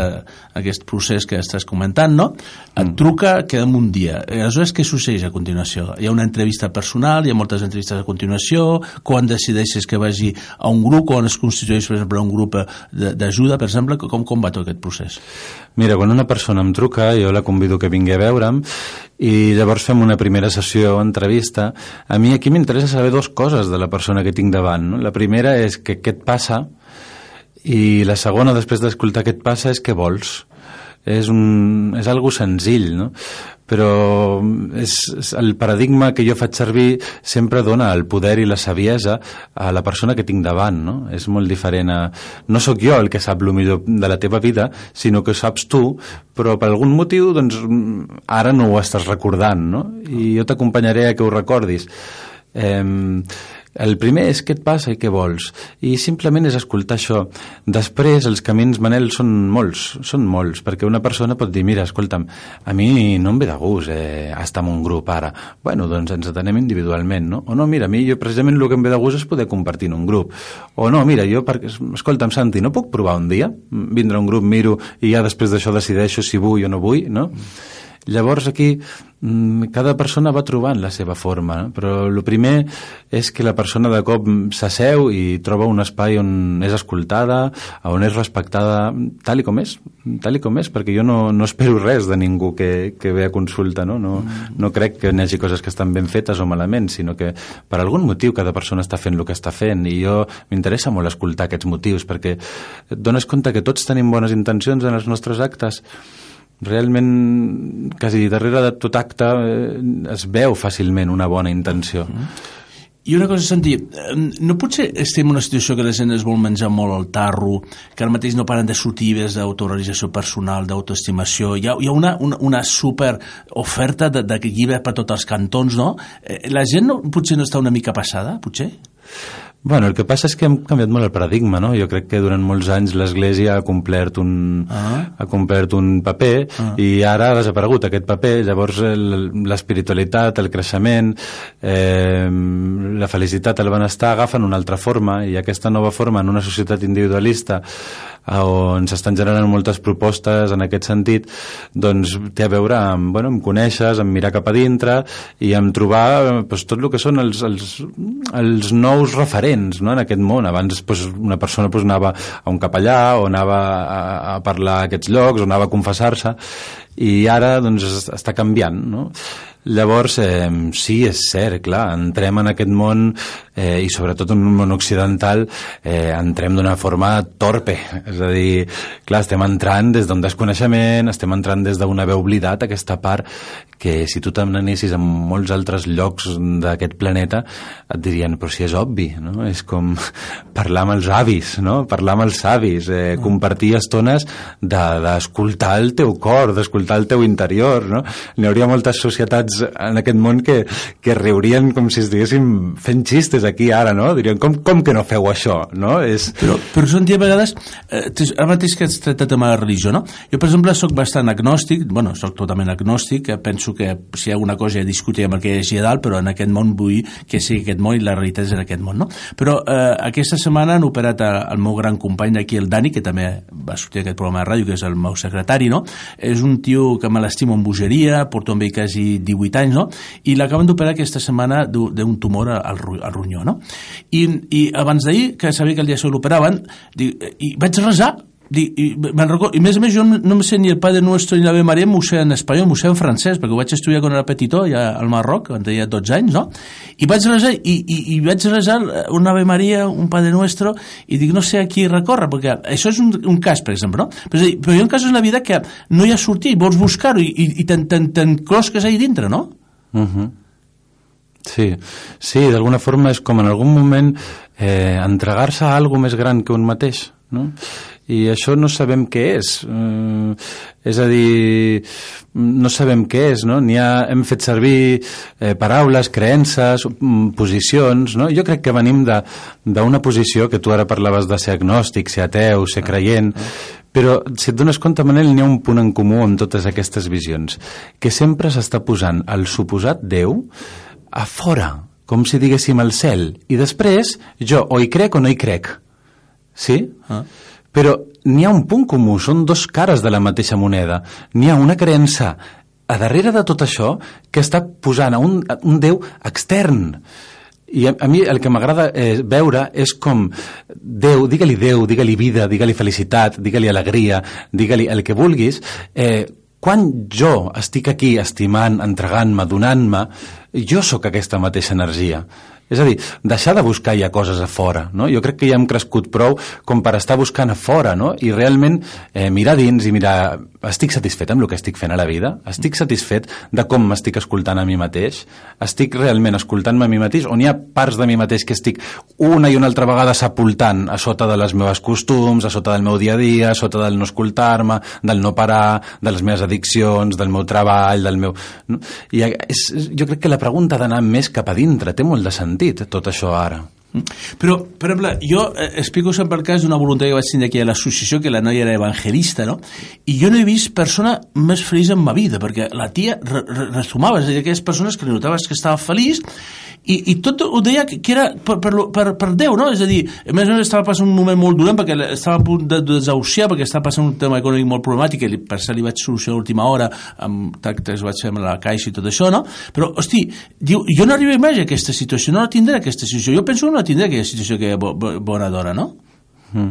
aquest procés que estàs comentant, no? Et mm. truca, quedem un dia. I aleshores, què succeeix a continuació? Hi ha una entrevista personal, hi ha moltes entrevistes a continuació, quan decideixes que vagi a un grup, quan es constitueix, per exemple, un grup d'ajuda, per exemple, com, com va tot aquest procés? Mira, quan una persona em truca, jo la convido que vingui a veure'm i llavors fem una primera sessió, entrevista. A mi aquí m'interessa saber dues coses de la persona que tinc davant. No? La primera és que què et passa i la segona, després d'escoltar què et passa, és què vols. És, un, és algo senzill, no? però és, és el paradigma que jo faig servir sempre dona el poder i la saviesa a la persona que tinc davant, no? És molt diferent a... No sóc jo el que sap el millor de la teva vida, sinó que saps tu, però per algun motiu, doncs, ara no ho estàs recordant, no? I jo t'acompanyaré a que ho recordis. Eh, el primer és què et passa i què vols. I simplement és escoltar això. Després, els camins, Manel, són molts, són molts, perquè una persona pot dir, mira, escolta'm, a mi no em ve de gust eh, estar en un grup ara. Bueno, doncs ens atenem individualment, no? O no, mira, a mi jo precisament el que em ve de gust és poder compartir en un grup. O no, mira, jo, perquè, escolta'm, Santi, no puc provar un dia? Vindre a un grup, miro, i ja després d'això decideixo si vull o no vull, no? Llavors aquí mm, cada persona va trobant la seva forma, no? però el primer és que la persona de cop s'asseu i troba un espai on és escoltada, on és respectada tal i com és, tal i com és, perquè jo no, no espero res de ningú que, que ve a consulta, no? No, no crec que hi hagi coses que estan ben fetes o malament, sinó que per algun motiu cada persona està fent el que està fent i jo m'interessa molt escoltar aquests motius perquè et dones compte que tots tenim bones intencions en els nostres actes realment quasi darrere de tot acte eh, es veu fàcilment una bona intenció. I una cosa, Santi, no potser estem en una situació que la gent es vol menjar molt el tarro, que ara mateix no paren de sortir des d'autorealització personal, d'autoestimació, hi ha, hi ha una, una, una super oferta de, de llibres per tots els cantons, no? Eh, la gent no, potser no està una mica passada, potser? Bueno, el que passa és que hem canviat molt el paradigma, no? Jo crec que durant molts anys l'Església ha complert un, ah. ha complert un paper ah. i ara ha desaparegut aquest paper. Llavors l'espiritualitat, el creixement, eh, la felicitat, el benestar agafen una altra forma i aquesta nova forma en una societat individualista on s'estan generant moltes propostes en aquest sentit, doncs té a veure amb, bueno, amb conèixer, amb mirar cap a dintre i amb trobar doncs, tot el que són els, els, els nous referents no, en aquest món. Abans doncs, una persona doncs, anava a un capellà o anava a, a parlar a aquests llocs o anava a confessar-se i ara doncs, està canviant. No? Llavors, eh, sí, és cert, clar, entrem en aquest món eh, i sobretot en un món occidental eh, entrem d'una forma torpe, és a dir, clar, estem entrant des d'un desconeixement, estem entrant des d'una haver oblidat aquesta part que si tu t'anessis en molts altres llocs d'aquest planeta et dirien, però si és obvi, no? És com parlar amb els avis, no? Parlar amb els savis, eh, compartir estones d'escoltar de, el teu cor, d'escoltar el teu interior, no? N'hi hauria moltes societats en aquest món que, que riurien com si estiguéssim fent xistes aquí ara, no? Dirien, com, com que no feu això, no? És... Però, però són a vegades, eh, ara mateix que has tractat amb la religió, no? Jo, per exemple, sóc bastant agnòstic, bueno, sóc totalment agnòstic, eh, penso que si hi ha alguna cosa ja discutirem el que hi hagi a dalt, però en aquest món vull que sigui aquest món i la realitat és en aquest món, no? Però eh, aquesta setmana han operat el meu gran company d'aquí, el Dani, que també va sortir aquest programa de ràdio, que és el meu secretari, no? És un tio que me l'estimo en bogeria, porto amb ell quasi 18 anys, no? I l'acaben d'operar aquesta setmana d'un tumor al, al ronyó, no? I, i abans d'ahir, que sabia que el dia se l'operaven, i vaig resar i, i, record, i més a més jo no, em sé ni el Padre Nuestro ni l'Ave Maria m'ho sé en espanyol, m'ho sé en francès perquè ho vaig estudiar quan era petitó ja al Marroc, quan tenia 12 anys no? i vaig resar i, i, i vaig resar un Ave Maria, un Padre Nuestro i dic no sé a qui recorre perquè això és un, un cas per exemple no? però, dir, però hi ha un cas en la vida que no hi ha sortit i vols buscar-ho i, i, i t'enclosques ahí dintre no? Uh -huh. Sí, sí, d'alguna forma és com en algun moment eh, entregar-se a alguna més gran que un mateix, no? I això no sabem què és eh, és a dir no sabem què és no? ha, hem fet servir eh, paraules, creences mm, posicions, no? jo crec que venim d'una posició que tu ara parlaves de ser agnòstic, ser ateu, ser creient però si et dones compte Manel n'hi ha un punt en comú amb totes aquestes visions que sempre s'està posant el suposat Déu a fora com si diguéssim al cel i després jo o hi crec o no hi crec sí? Ah però n'hi ha un punt comú, són dos cares de la mateixa moneda. N'hi ha una creença a darrere de tot això que està posant a un, a un Déu extern. I a, a mi el que m'agrada eh, veure és com Déu, digue-li Déu, digue-li vida, digue-li felicitat, digue-li alegria, digue-li el que vulguis, eh, quan jo estic aquí estimant, entregant-me, donant-me, jo sóc aquesta mateixa energia. És a dir, deixar de buscar ja coses a fora, no? Jo crec que ja hem crescut prou com per estar buscant a fora, no? I realment eh, mirar dins i mirar... Estic satisfet amb el que estic fent a la vida? Estic satisfet de com m'estic escoltant a mi mateix? Estic realment escoltant-me a mi mateix? On hi ha parts de mi mateix que estic una i una altra vegada sepultant a sota de les meves costums, a sota del meu dia a dia, a sota del no escoltar-me, del no parar, de les meves addiccions, del meu treball, del meu... No? I és, jo crec que la pregunta ha d'anar més cap a dintre, té molt de sentit tot això ara. Però, per exemple, jo eh, explico sempre el cas d'una voluntat que vaig tenir aquí a l'associació, que la noia era evangelista, no? I jo no he vist persona més feliç en ma vida, perquè la tia re re resumava, és a dir, aquelles persones que li notaves que estava feliç i, i tot ho deia que era per, per, per, per Déu, no? És a dir, a més a més estava passant un moment molt dolent perquè estava a punt de, de desahuciar, perquè estava passant un tema econòmic molt problemàtic, que per això li vaig solucionar a l'última hora, amb tactes vaig fer amb la caixa i tot això, no? Però, hosti, diu, jo no arribaré mai a aquesta situació, no la tindré aquesta situació, jo penso que no la tindré aquella situació que bo, bo, bona d'hora, no? Mm.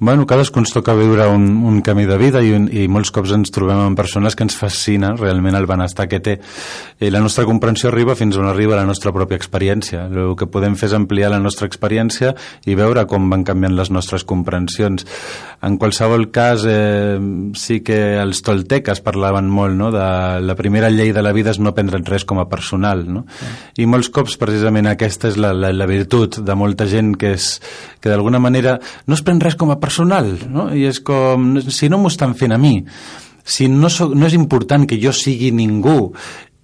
Bueno, cadascú ens toca viure un, un camí de vida i, un, i molts cops ens trobem amb persones que ens fascina realment el benestar que té. I la nostra comprensió arriba fins on arriba la nostra pròpia experiència. El que podem fer és ampliar la nostra experiència i veure com van canviant les nostres comprensions. En qualsevol cas, eh, sí que els tolteques parlaven molt no? de la primera llei de la vida és no prendre't res com a personal. No? I molts cops, precisament, aquesta és la, la, la virtut de molta gent que, és, que d'alguna manera no es pren res com a personal, no? I és com, si no m'ho estan fent a mi, si no, soc, no és important que jo sigui ningú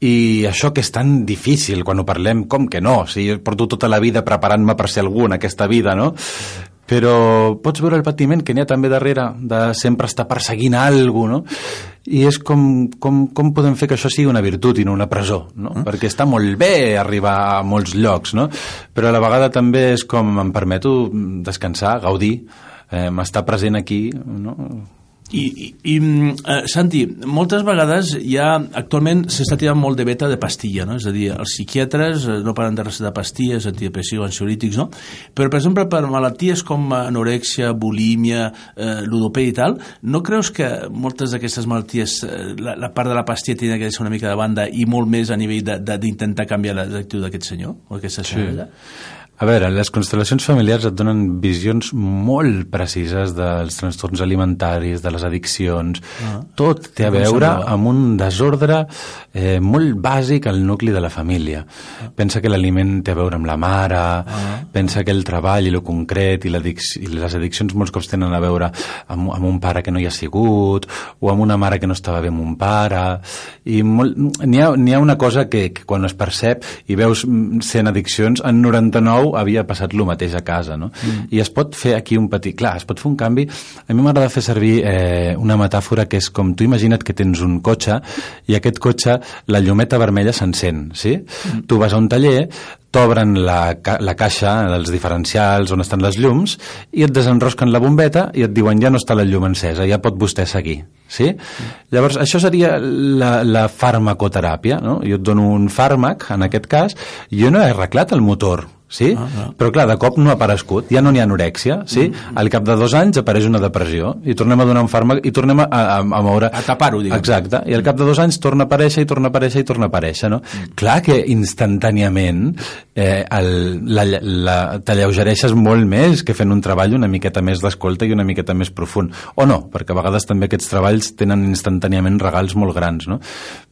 i això que és tan difícil quan ho parlem, com que no? Si porto tota la vida preparant-me per ser algú en aquesta vida, no? Però pots veure el patiment que n'hi ha també darrere de sempre estar perseguint alguna no? I és com, com, com podem fer que això sigui una virtut i no una presó, no? Mm. Perquè està molt bé arribar a molts llocs, no? Però a la vegada també és com em permeto descansar, gaudir, eh, estar present aquí, no? I, i, i eh, Santi, moltes vegades ja actualment s'està tirant molt de beta de pastilla, no? és a dir, els psiquiatres eh, no paren de recetar pastilles, antidepressius, ansiolítics, no? però per exemple per malalties com anorèxia, bulímia, eh, ludopea i tal, no creus que moltes d'aquestes malalties eh, la, la part de la pastilla tenia que ser una mica de banda i molt més a nivell d'intentar canviar l'actitud d'aquest senyor o aquesta senyora? Sí. A veure, les constel·lacions familiars et donen visions molt precises dels trastorns alimentaris, de les addiccions... Ah, Tot té a veure amb un desordre eh, molt bàsic al nucli de la família. Ah. Pensa que l'aliment té a veure amb la mare, ah. pensa que el treball i el concret i, i les addiccions molts cops tenen a veure amb, amb un pare que no hi ha sigut o amb una mare que no estava bé amb un pare i n'hi ha, ha una cosa que, que quan es percep i veus mm, sent addiccions, en 99 nou havia passat el mateix a casa, no? Mm. I es pot fer aquí un petit... Clar, es pot fer un canvi... A mi m'agrada fer servir eh, una metàfora que és com tu imagina't que tens un cotxe i aquest cotxe, la llumeta vermella s'encén, sí? Mm. Tu vas a un taller, t'obren la, ca la caixa dels diferencials on estan les llums i et desenrosquen la bombeta i et diuen ja no està la llum encesa, ja pot vostè seguir. Sí? Mm. Llavors, això seria la, la farmacoteràpia. No? Jo et dono un fàrmac, en aquest cas, jo no he arreglat el motor, sí? Ah, ah. Però clar, de cop no ha aparegut, ja no n'hi ha anorèxia, sí? Mm. Al cap de dos anys apareix una depressió i tornem a donar un fàrmac i tornem a, a, a moure... A tapar-ho, diguem. Exacte, i al cap de dos anys torna a aparèixer i torna a aparèixer i torna a aparèixer, no? Mm. Clar que instantàniament eh, el, la, la, t'alleugereixes molt més que fent un treball una miqueta més d'escolta i una miqueta més profund. O no, perquè a vegades també aquests treballs tenen instantàniament regals molt grans, no?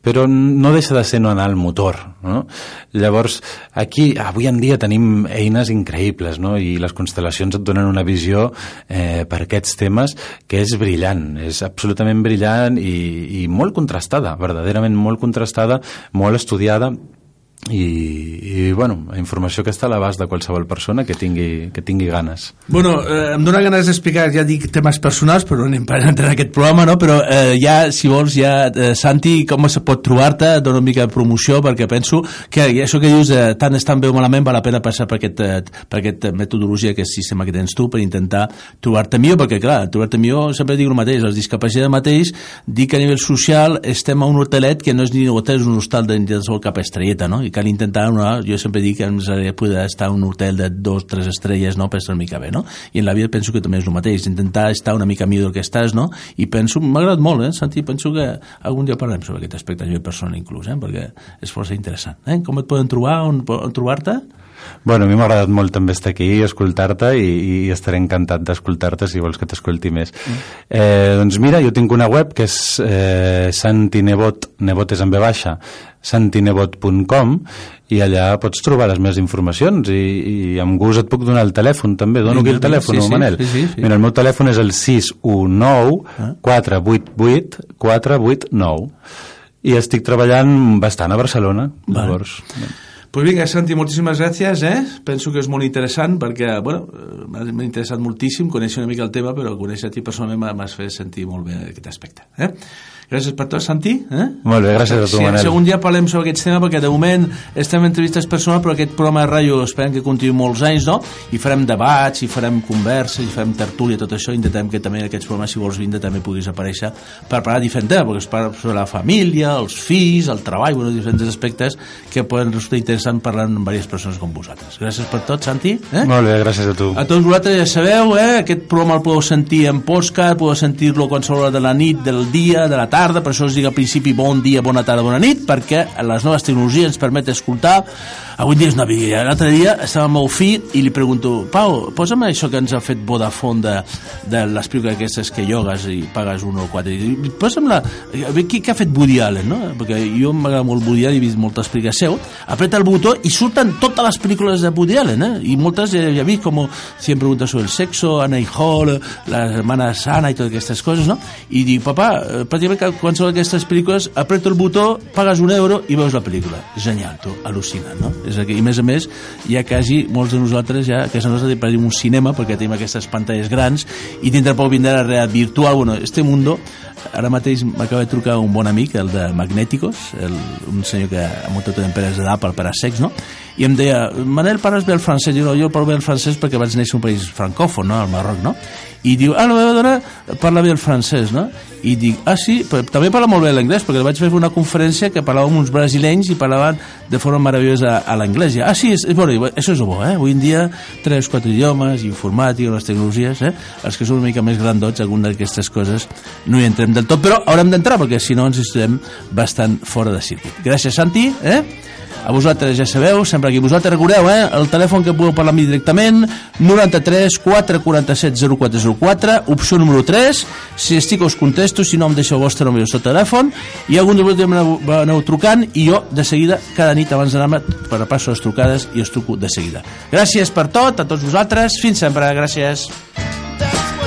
Però no deixa de ser no anar al motor, no? Llavors, aquí, avui en dia tenim tenim eines increïbles, no? I les constel·lacions et donen una visió eh, per aquests temes que és brillant, és absolutament brillant i, i molt contrastada, verdaderament molt contrastada, molt estudiada i, i bueno, informació que està a l'abast de qualsevol persona que tingui, que tingui ganes. Bueno, eh, em dóna ganes d'explicar, ja dic, temes personals, però no anem per entrar en aquest programa, no? però eh, ja, si vols, ja, eh, Santi, com se pot trobar-te? Dóna una mica de promoció, perquè penso que això que dius, eh, tant és tan bé o malament, val la pena passar per aquest, eh, per aquest metodologia, aquest sistema que tens tu, per intentar trobar-te millor, perquè clar, trobar-te millor, sempre dic el mateix, els discapacitats mateix, dic que a nivell social estem a un hotelet que no és ni un hotel, és un hostal de cap estrelleta, no? I cal intentar una, jo sempre dic que ens agradaria poder estar en un hotel de dos, tres estrelles no? per estar una mica bé, no? I en la vida penso que també és el mateix, intentar estar una mica millor que estàs, no? I penso, m'ha agradat molt, eh, Santi, penso que algun dia parlem sobre aquest aspecte a nivell personal inclús, eh? perquè és força interessant. Eh? Com et poden trobar, on, on trobar-te? Bueno, a mi m'ha agradat molt també estar aquí i escoltar-te i, i estaré encantat d'escoltar-te si vols que t'escolti més. Mm. Eh, doncs mira, jo tinc una web que és eh, santinebot, nebot és en baixa, santinebot.com i allà pots trobar les meves informacions i, i amb gust et puc donar el telèfon també, dono aquí el telèfon, sí, sí, Manel sí, sí, sí. mira, el meu telèfon és el 619 488 489 i estic treballant bastant a Barcelona Vale. Pues vinga, Santi, moltíssimes gràcies, eh? Penso que és molt interessant perquè, bueno, m'ha m'ha interessat moltíssim conèixer una mica el tema, però conèixer-te personalment m'ha- m'has fet sentir molt bé aquest aspecte, eh? Gràcies per tot, Santi. Eh? Molt bé, gràcies a tu, sí, Manel. Si algun dia parlem sobre aquest tema, perquè de moment estem en entrevistes personals, però aquest programa de ràdio esperem que continuï molts anys, no? I farem debats, i farem converses, i farem tertúlia, tot això, intentem que també aquests programes, si vols vindre, també puguis aparèixer per parlar de diferents temes, perquè es parla sobre la família, els fills, el treball, bueno, diferents aspectes que poden resultar interessant parlar amb diverses persones com vosaltres. Gràcies per tot, Santi. Eh? Molt bé, gràcies a tu. A tots vosaltres ja sabeu, eh? aquest programa el podeu sentir en podcast, podeu sentir-lo a qualsevol hora de la nit, del dia, de la tarda, per això us dic al principi bon dia, bona tarda, bona nit, perquè les noves tecnologies ens permet escoltar. Avui dia és una vida. L'altre dia estava amb el meu fill i li pregunto, Pau, posa'm això que ens ha fet Vodafone de, de les pel·lícules aquestes que llogues i pagues 1 o 4. I posa'm la... Qui, què ha fet Woody Allen, no? Perquè jo m'agrada molt Woody Allen, he vist moltes pel·lícules seu. Apreta el botó i surten totes les pel·lícules de Woody Allen, eh? I moltes ja, ja vist, com em pregunta sobre el sexo, Anna i Hall, la hermana Sana i totes aquestes coses, no? I dic, papà, eh, pràcticament que qualsevol d'aquestes pel·lícules, apreto el botó, pagues un euro i veus la pel·lícula. Genial, tu, al·lucinant, no? És que, I a més a més, hi ha quasi molts de nosaltres ja, que nosaltres tenim un cinema perquè tenim aquestes pantalles grans i dintre poc vindrà la realitat virtual. Bueno, este mundo ara mateix m'acaba de trucar un bon amic, el de Magnéticos, el, un senyor que ha muntat una empresa d'Apple per a sex, no? I em deia, Manel, parles bé el francès? Jo, no, jo parlo bé el francès perquè vaig néixer un país francòfon, no?, al Marroc, no? I diu, ah, la meva dona parla bé el francès, no? I dic, ah, sí, però també parla molt bé l'anglès, perquè vaig fer una conferència que parlava amb uns brasilenys i parlaven de forma meravellosa a l'anglès. Ah, sí, és, bo, això és bo, eh? Avui en dia, tres, quatre idiomes, informàtica, les tecnologies, eh? Els que són una mica més grandots, alguna d'aquestes coses no hi entrem del tot, però haurem d'entrar, perquè si no ens estem bastant fora de circuit. Gràcies, Santi, eh? A vosaltres ja sabeu, sempre aquí vosaltres recordeu, eh? El telèfon que podeu parlar amb mi directament, 93 447 0404, opció número 3, si estic us contesto, si no em deixeu el vostre número de telèfon, i algun de vosaltres m'aneu, aneu trucant, i jo de seguida, cada nit abans d'anar-me, per repasso les trucades i us truco de seguida. Gràcies per tot, a tots vosaltres, fins sempre, gràcies. That's